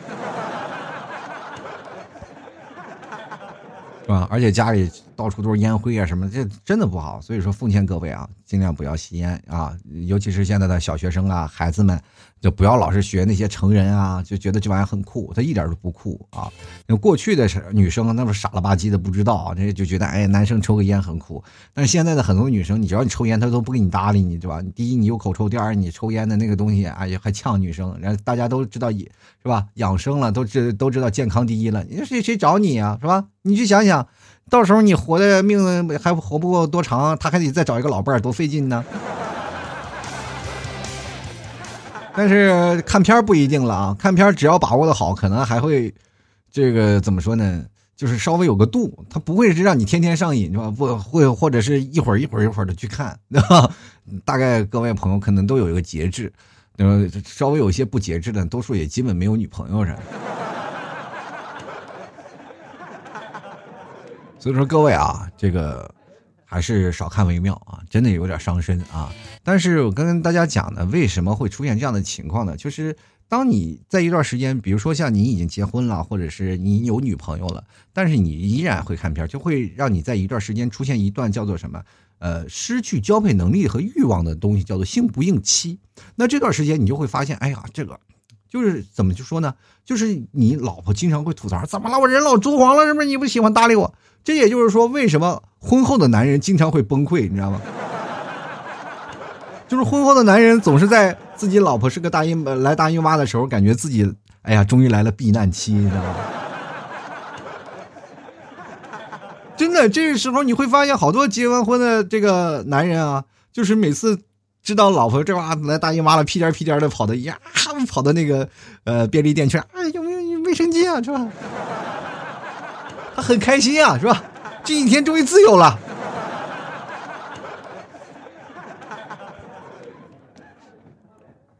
Speaker 1: 是吧？而且家里。到处都是烟灰啊，什么这真的不好。所以说，奉劝各位啊，尽量不要吸烟啊，尤其是现在的小学生啊，孩子们就不要老是学那些成人啊，就觉得这玩意很酷，他一点都不酷啊。那过去的女生那么傻了吧唧的不知道啊，这就觉得哎，男生抽个烟很酷。但是现在的很多女生，你只要你抽烟，她都不给你搭理你，对吧？第一，你有口臭；第二，你抽烟的那个东西，哎呀，还呛女生。然后大家都知道，是吧？养生了，都知都知道健康第一了。你谁谁找你啊，是吧？你去想想。到时候你活的命还活不过多长，他还得再找一个老伴儿，多费劲呢。但是看片不一定了啊，看片只要把握的好，可能还会这个怎么说呢？就是稍微有个度，他不会是让你天天上瘾是吧？不会，或者是一会儿一会儿一会儿的去看，对吧？大概各位朋友可能都有一个节制，呃，稍微有些不节制的，多数也基本没有女朋友的。所以说各位啊，这个还是少看为妙啊，真的有点伤身啊。但是我跟大家讲呢，为什么会出现这样的情况呢？就是当你在一段时间，比如说像你已经结婚了，或者是你有女朋友了，但是你依然会看片，就会让你在一段时间出现一段叫做什么？呃，失去交配能力和欲望的东西，叫做性不应期。那这段时间你就会发现，哎呀，这个。就是怎么就说呢？就是你老婆经常会吐槽，怎么了？我人老珠黄了，是不是？你不喜欢搭理我？这也就是说，为什么婚后的男人经常会崩溃？你知道吗？就是婚后的男人总是在自己老婆是个大姨来大姨妈的时候，感觉自己哎呀，终于来了避难期，你知道吗？真的，这个时候你会发现，好多结完婚的这个男人啊，就是每次。知道老婆这哇来大姨妈了，屁颠屁颠的跑到呀，跑到那个呃便利店去，哎，有没有卫生巾啊？是吧？他很开心啊，是吧？这几天终于自由了。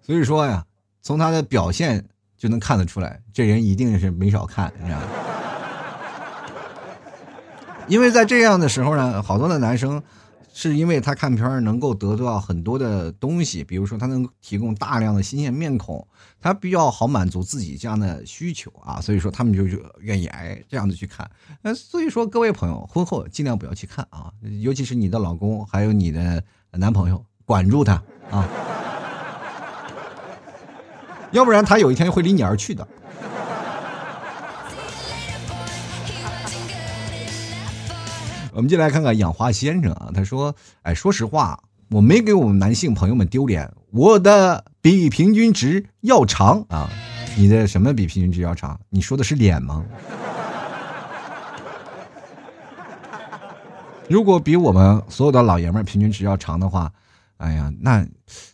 Speaker 1: 所以说呀，从他的表现就能看得出来，这人一定是没少看，你知道吗？因为在这样的时候呢，好多的男生。是因为他看片儿能够得到很多的东西，比如说他能提供大量的新鲜面孔，他比较好满足自己这样的需求啊，所以说他们就愿意哎这样的去看。那所以说各位朋友，婚后尽量不要去看啊，尤其是你的老公还有你的男朋友，管住他啊，要不然他有一天会离你而去的。我们进来看看养花先生啊，他说：“哎，说实话，我没给我们男性朋友们丢脸，我的比平均值要长啊！你的什么比平均值要长？你说的是脸吗？如果比我们所有的老爷们平均值要长的话，哎呀，那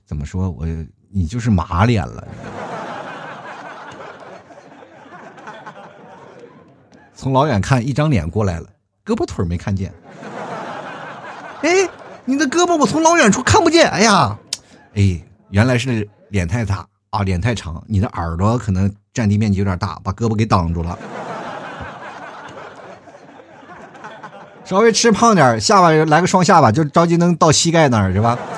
Speaker 1: 怎么说我你就是马脸了？从老远看，一张脸过来了。”胳膊腿没看见，哎，你的胳膊我从老远处看不见。哎呀，哎，原来是脸太大啊，脸太长。你的耳朵可能占地面积有点大，把胳膊给挡住了。稍微吃胖点，下巴来个双下巴，就着急能到膝盖那儿是吧？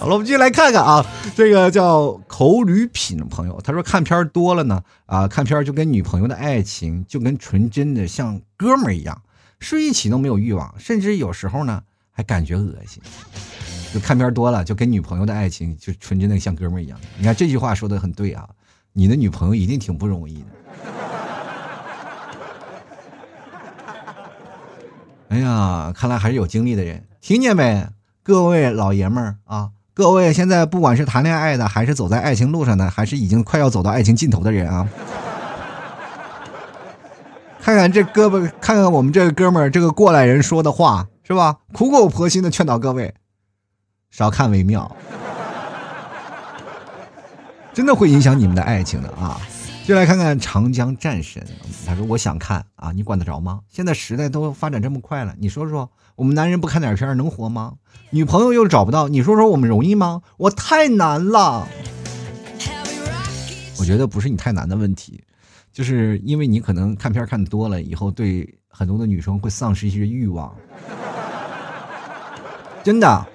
Speaker 1: 好了，我们继续来看看啊，这个叫口吕品的朋友，他说看片多了呢，啊，看片就跟女朋友的爱情就跟纯真的像哥们儿一样，睡一起都没有欲望，甚至有时候呢还感觉恶心。就看片多了，就跟女朋友的爱情就纯真的像哥们儿一样。你看这句话说的很对啊，你的女朋友一定挺不容易的。哎呀，看来还是有经历的人，听见没，各位老爷们儿啊！各位现在不管是谈恋爱的，还是走在爱情路上的，还是已经快要走到爱情尽头的人啊，看看这胳膊，看看我们这个哥们儿这个过来人说的话，是吧？苦口婆心的劝导各位，少看为妙，真的会影响你们的爱情的啊！就来看看长江战神，他说：“我想看啊，你管得着吗？现在时代都发展这么快了，你说说，我们男人不看点片能活吗？”女朋友又找不到，你说说我们容易吗？我太难了。我觉得不是你太难的问题，就是因为你可能看片看多了，以后对很多的女生会丧失一些欲望。真的，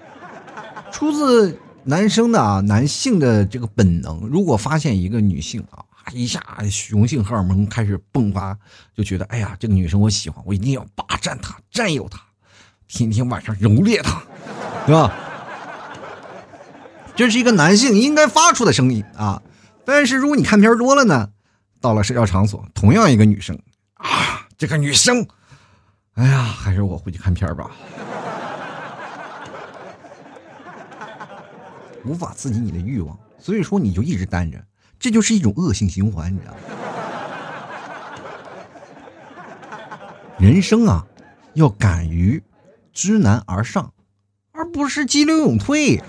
Speaker 1: 出自男生的啊，男性的这个本能，如果发现一个女性啊，一下雄性荷尔蒙开始迸发，就觉得哎呀，这个女生我喜欢，我一定要霸占她，占有她，天天晚上蹂躏她，对吧？这是一个男性应该发出的声音啊。但是如果你看片多了呢，到了社交场所，同样一个女生啊，这个女生，哎呀，还是我回去看片吧。无法刺激你的欲望，所以说你就一直单着，这就是一种恶性循环，你知道吗？人生啊，要敢于知难而上，而不是激流勇退，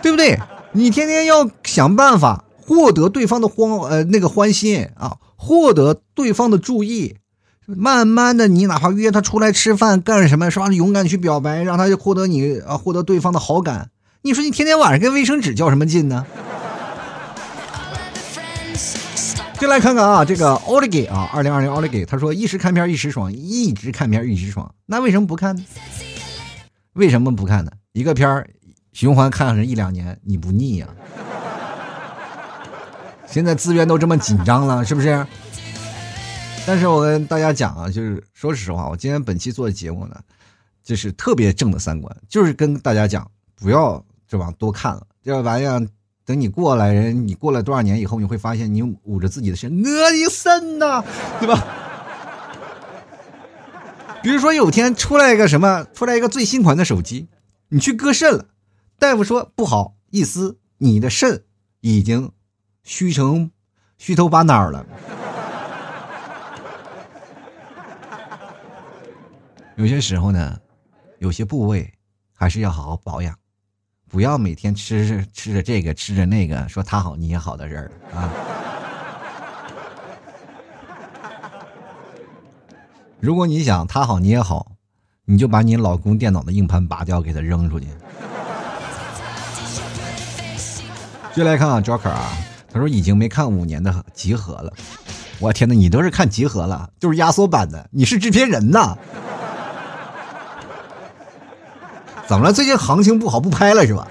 Speaker 1: 对不对？你天天要想办法获得对方的欢呃那个欢心啊，获得对方的注意。慢慢的，你哪怕约他出来吃饭干什么，是吧？勇敢去表白，让他获得你啊，获得对方的好感。你说你天天晚上跟卫生纸较什么劲呢？就来看看啊，这个 o l i g 啊，二零二零 o l i g 他说一时看片一时爽，一直看片一直爽。那为什么不看呢？为什么不看呢？一个片循环看上一两年，你不腻呀？现在资源都这么紧张了，是不是？但是我跟大家讲啊，就是说实话，我今天本期做的节目呢，就是特别正的三观，就是跟大家讲，不要这往多看了，这玩意儿等你过来人，你过了多少年以后，你会发现你捂着自己的身，恶心呐，对吧？比如说有天出来一个什么，出来一个最新款的手机，你去割肾了，大夫说不好意思，你的肾已经虚成虚头巴脑了。有些时候呢，有些部位还是要好好保养，不要每天吃着吃着这个吃着那个，说他好你也好的人啊。如果你想他好你也好，你就把你老公电脑的硬盘拔掉，给他扔出去。接来看啊，Joker 啊，他说已经没看五年的集合了。我天哪，你都是看集合了，就是压缩版的，你是制片人呐？怎么了？最近行情不好，不拍了是吧？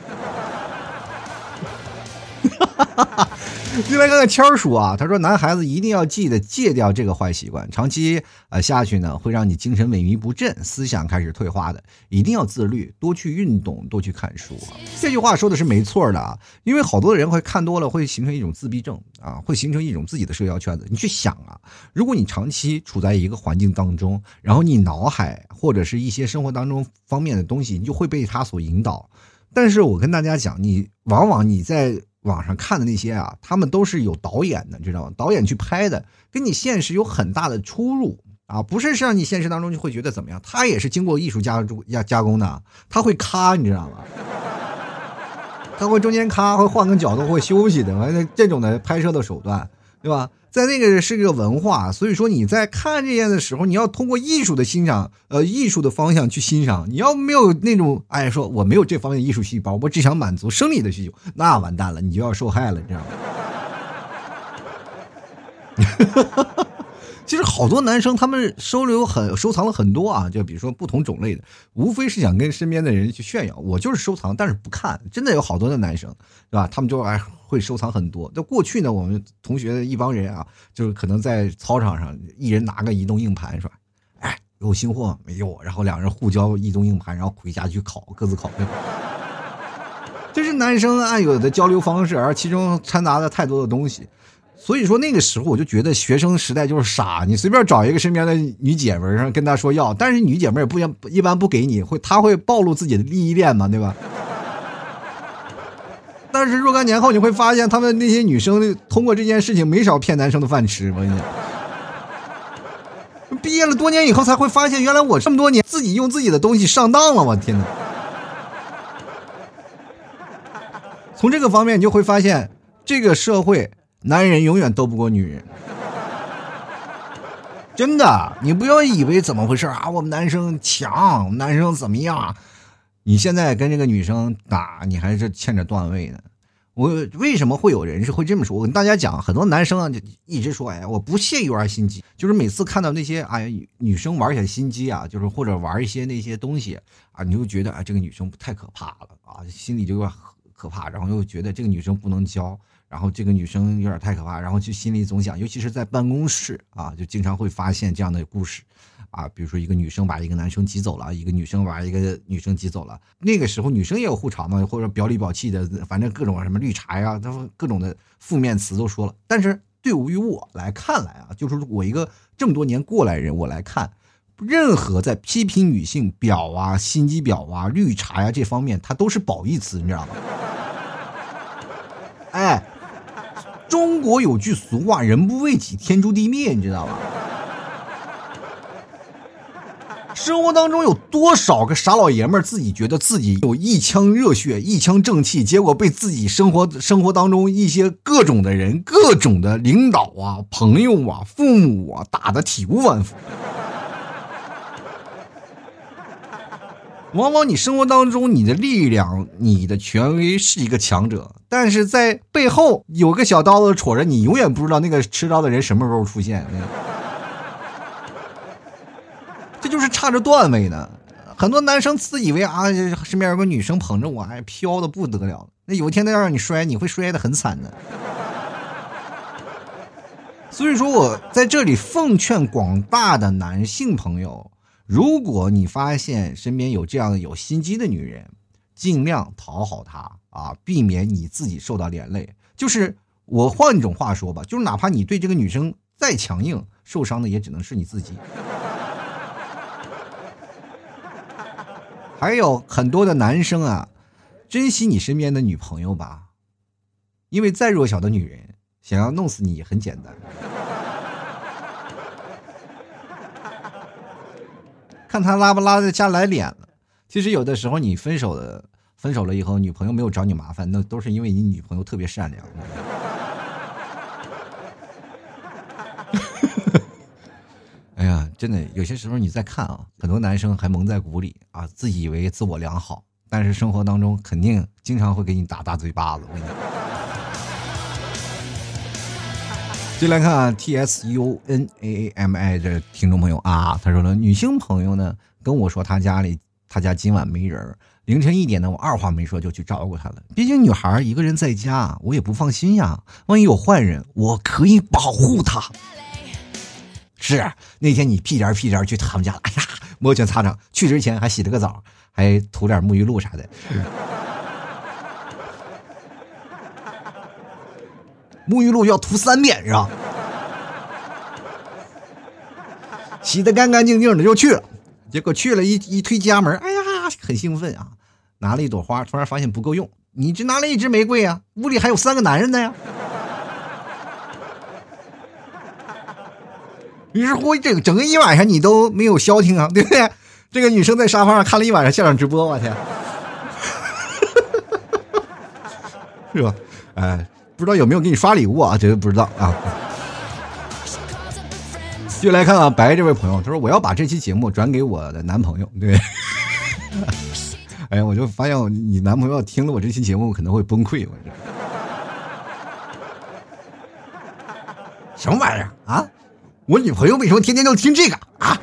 Speaker 1: 进来看看谦儿说啊，他说男孩子一定要记得戒掉这个坏习惯，长期呃下去呢，会让你精神萎靡不振，思想开始退化的。一定要自律，多去运动，多去看书。这句话说的是没错的啊，因为好多人会看多了，会形成一种自闭症啊，会形成一种自己的社交圈子。你去想啊，如果你长期处在一个环境当中，然后你脑海或者是一些生活当中方面的东西，你就会被他所引导。但是我跟大家讲，你往往你在。网上看的那些啊，他们都是有导演的，知道吗？导演去拍的，跟你现实有很大的出入啊！不是让你现实当中就会觉得怎么样，他也是经过艺术加加加工的，他会咔，你知道吗？他会中间咔，会换个角度，会休息的，完了这种的拍摄的手段，对吧？在那个是个文化，所以说你在看这些的时候，你要通过艺术的欣赏，呃，艺术的方向去欣赏。你要没有那种，哎，说我没有这方面的艺术细胞，我只想满足生理的需求，那完蛋了，你就要受害了，你知道吗哈哈哈哈？其实好多男生他们收留很收藏了很多啊，就比如说不同种类的，无非是想跟身边的人去炫耀。我就是收藏，但是不看。真的有好多的男生，对吧？他们就哎会收藏很多。在过去呢，我们同学的一帮人啊，就是可能在操场上，一人拿个移动硬盘，是吧？哎，有新货没有？然后两人互交移动硬盘，然后回家去考，各自考。这是男生爱有的交流方式，而其中掺杂了太多的东西。所以说那个时候我就觉得学生时代就是傻，你随便找一个身边的女姐们儿，跟她说要，但是女姐们儿也不一一般不给你，会她会暴露自己的利益链嘛，对吧？但是若干年后你会发现，他们那些女生通过这件事情没少骗男生的饭吃，我跟你讲。毕业了多年以后才会发现，原来我这么多年自己用自己的东西上当了，我天哪！从这个方面你就会发现，这个社会。男人永远斗不过女人，真的，你不要以为怎么回事啊？我们男生强，男生怎么样？你现在跟这个女生打，你还是欠着段位呢。我为什么会有人是会这么说？我跟大家讲，很多男生啊，就一直说，哎呀，我不屑于玩心机，就是每次看到那些哎女生玩起来心机啊，就是或者玩一些那些东西啊，你就觉得啊，这个女生太可怕了啊，心里就可怕，然后又觉得这个女生不能交，然后这个女生有点太可怕，然后就心里总想，尤其是在办公室啊，就经常会发现这样的故事。啊，比如说一个女生把一个男生挤走了，一个女生把一个女生挤走了。那个时候女生也有护巢嘛，或者表里表气的，反正各种什么绿茶呀，他们各种的负面词都说了。但是对于我来看来啊，就是我一个这么多年过来人，我来看，任何在批评女性表啊、心机婊啊、绿茶呀这方面，它都是褒义词，你知道吗？哎，中国有句俗话，人不为己，天诛地灭，你知道吗？生活当中有多少个傻老爷们儿自己觉得自己有一腔热血、一腔正气，结果被自己生活生活当中一些各种的人、各种的领导啊、朋友啊、父母啊打得体无完肤。往往你生活当中，你的力量、你的权威是一个强者，但是在背后有个小刀子戳着你，永远不知道那个持刀的人什么时候出现。这就是差着段位呢，很多男生自以为啊，身边有个女生捧着我，哎，飘的不得了。那有一天他要让你摔，你会摔的很惨的。所以说，我在这里奉劝广大的男性朋友，如果你发现身边有这样的有心机的女人，尽量讨好她啊，避免你自己受到连累。就是我换一种话说吧，就是哪怕你对这个女生再强硬，受伤的也只能是你自己。还有很多的男生啊，珍惜你身边的女朋友吧，因为再弱小的女人想要弄死你很简单。看他拉不拉得下来脸了。其实有的时候你分手了，分手了以后，女朋友没有找你麻烦，那都是因为你女朋友特别善良。哎呀，真的，有些时候你在看啊，很多男生还蒙在鼓里啊，自以为自我良好，但是生活当中肯定经常会给你打大嘴巴子。我跟你讲，进来看 T S U N A M I 的听众朋友啊，他说了，女性朋友呢跟我说，他家里他家今晚没人，凌晨一点呢，我二话没说就去照顾她了。毕竟女孩一个人在家，我也不放心呀，万一有坏人，我可以保护她。是那天你屁颠屁颠去他们家了，哎呀，摩拳擦掌。去之前还洗了个澡，还涂点沐浴露啥的。沐浴露要涂三遍是吧？洗的干干净净的就去了，结果去了一一推家门，哎呀，很兴奋啊，拿了一朵花，突然发现不够用，你只拿了一支玫瑰啊，屋里还有三个男人呢呀。于是乎，这整个一晚上你都没有消停啊，对不对？这个女生在沙发上看了一晚上现场直播，我天，是吧？哎，不知道有没有给你刷礼物啊？这个不知道啊。继续来看啊，白这位朋友，他说我要把这期节目转给我的男朋友，对。哎呀，我就发现你男朋友听了我这期节目可能会崩溃，我这。什么玩意儿啊？我女朋友为什么天天都听这个啊？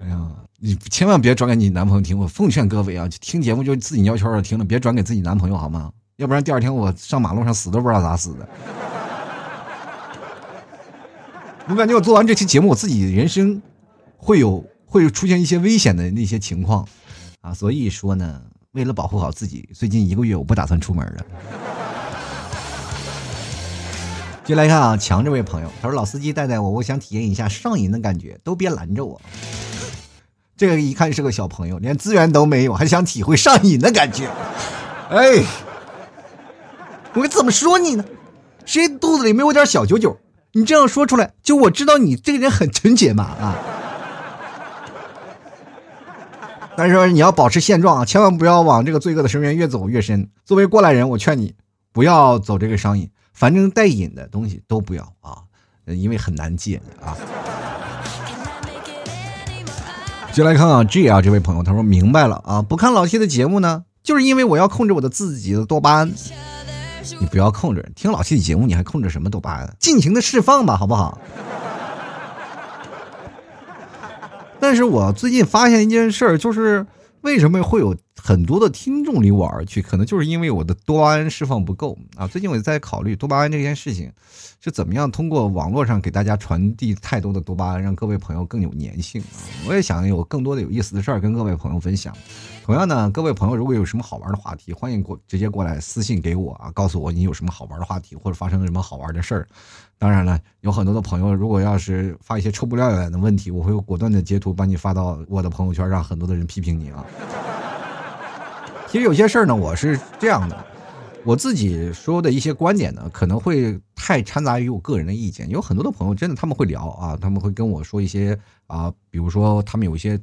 Speaker 1: 哎呀，你千万别转给你男朋友听！我奉劝各位啊，听节目就自己悄悄的听了，别转给自己男朋友好吗？要不然第二天我上马路上死都不知道咋死的。我感觉我做完这期节目，我自己人生会有会出现一些危险的那些情况啊，所以说呢，为了保护好自己，最近一个月我不打算出门了。就来看啊，强这位朋友，他说：“老司机带带我，我想体验一下上瘾的感觉，都别拦着我。”这个一看是个小朋友，连资源都没有，还想体会上瘾的感觉。哎，我怎么说你呢？谁肚子里没有点小九九？你这样说出来，就我知道你这个人很纯洁嘛啊！但是你要保持现状啊，千万不要往这个罪恶的深渊越走越深。作为过来人，我劝你不要走这个上瘾。反正带瘾的东西都不要啊，因为很难戒啊。就来看啊，G 啊，这位朋友他说明白了啊，不看老 T 的节目呢，就是因为我要控制我的自己的多巴胺。你不要控制，听老 T 的节目你还控制什么多巴胺？尽情的释放吧，好不好？但是我最近发现一件事儿，就是为什么会有很多的听众离我而去？可能就是因为我的多巴胺释放不够啊。最近我在考虑多巴胺这件事情。是怎么样通过网络上给大家传递太多的多巴胺，让各位朋友更有粘性啊！我也想有更多的有意思的事儿跟各位朋友分享。同样呢，各位朋友如果有什么好玩的话题，欢迎过直接过来私信给我啊，告诉我你有什么好玩的话题或者发生了什么好玩的事儿。当然了，有很多的朋友如果要是发一些臭不要脸的问题，我会果断的截图把你发到我的朋友圈，让很多的人批评你啊。其实有些事儿呢，我是这样的。我自己说的一些观点呢，可能会太掺杂于我个人的意见。有很多的朋友真的他们会聊啊，他们会跟我说一些啊，比如说他们有一些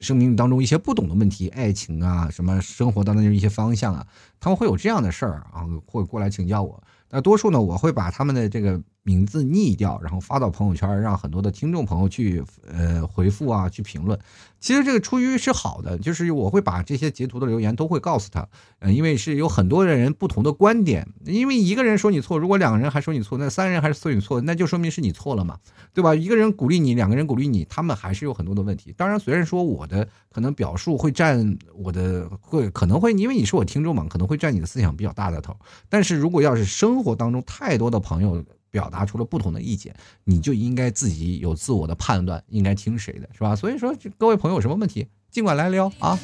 Speaker 1: 生命当中一些不懂的问题，爱情啊，什么生活当中的一些方向啊，他们会有这样的事儿啊，会过来请教我。那多数呢，我会把他们的这个。名字匿掉，然后发到朋友圈，让很多的听众朋友去呃回复啊，去评论。其实这个出于是好的，就是我会把这些截图的留言都会告诉他，嗯，因为是有很多的人不同的观点，因为一个人说你错，如果两个人还说你错，那三人还是说你错，那就说明是你错了嘛，对吧？一个人鼓励你，两个人鼓励你，他们还是有很多的问题。当然，虽然说我的可能表述会占我的会可能会因为你是我听众嘛，可能会占你的思想比较大的头，但是如果要是生活当中太多的朋友。表达出了不同的意见，你就应该自己有自我的判断，应该听谁的，是吧？所以说，各位朋友有什么问题，尽管来聊啊。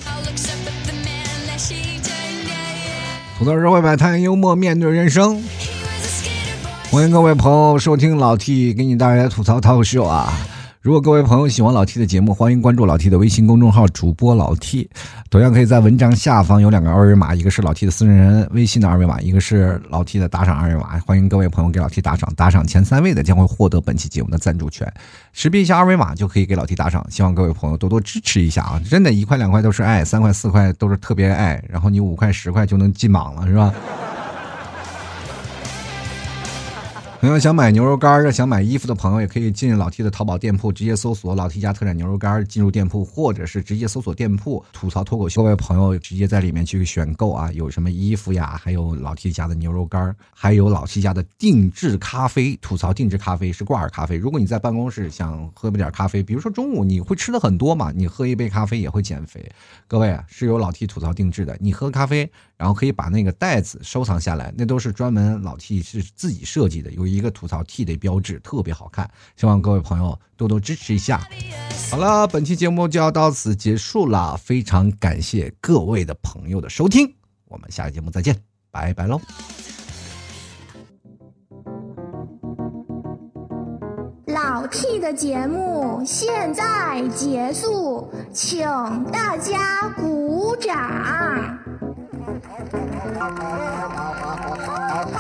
Speaker 1: 吐槽社会百态，幽默面对人生。欢迎各位朋友收听老 T 给你带来的吐槽脱口秀啊。如果各位朋友喜欢老 T 的节目，欢迎关注老 T 的微信公众号主播老 T，同样可以在文章下方有两个二维码，一个是老 T 的私人微信的二维码，一个是老 T 的打赏二维码。欢迎各位朋友给老 T 打赏，打赏前三位的将会获得本期节目的赞助权。识别一下二维码就可以给老 T 打赏，希望各位朋友多多支持一下啊！真的，一块两块都是爱，三块四块都是特别爱，然后你五块十块就能进榜了，是吧？朋友想买牛肉干想买衣服的朋友也可以进老 T 的淘宝店铺，直接搜索“老 T 家特产牛肉干进入店铺，或者是直接搜索店铺“吐槽脱口秀”。各位朋友直接在里面去选购啊，有什么衣服呀，还有老 T 家的牛肉干还有老 T 家的定制咖啡。吐槽定制咖啡是挂耳咖啡。如果你在办公室想喝点咖啡，比如说中午你会吃的很多嘛，你喝一杯咖啡也会减肥。各位，是由老 T 吐槽定制的，你喝咖啡。然后可以把那个袋子收藏下来，那都是专门老 T 是自己设计的，有一个吐槽 T 的标志，特别好看。希望各位朋友多多支持一下。好了，本期节目就要到此结束了，非常感谢各位的朋友的收听，我们下期节目再见，拜拜喽。
Speaker 2: 老 T 的节目现在结束，请大家鼓掌。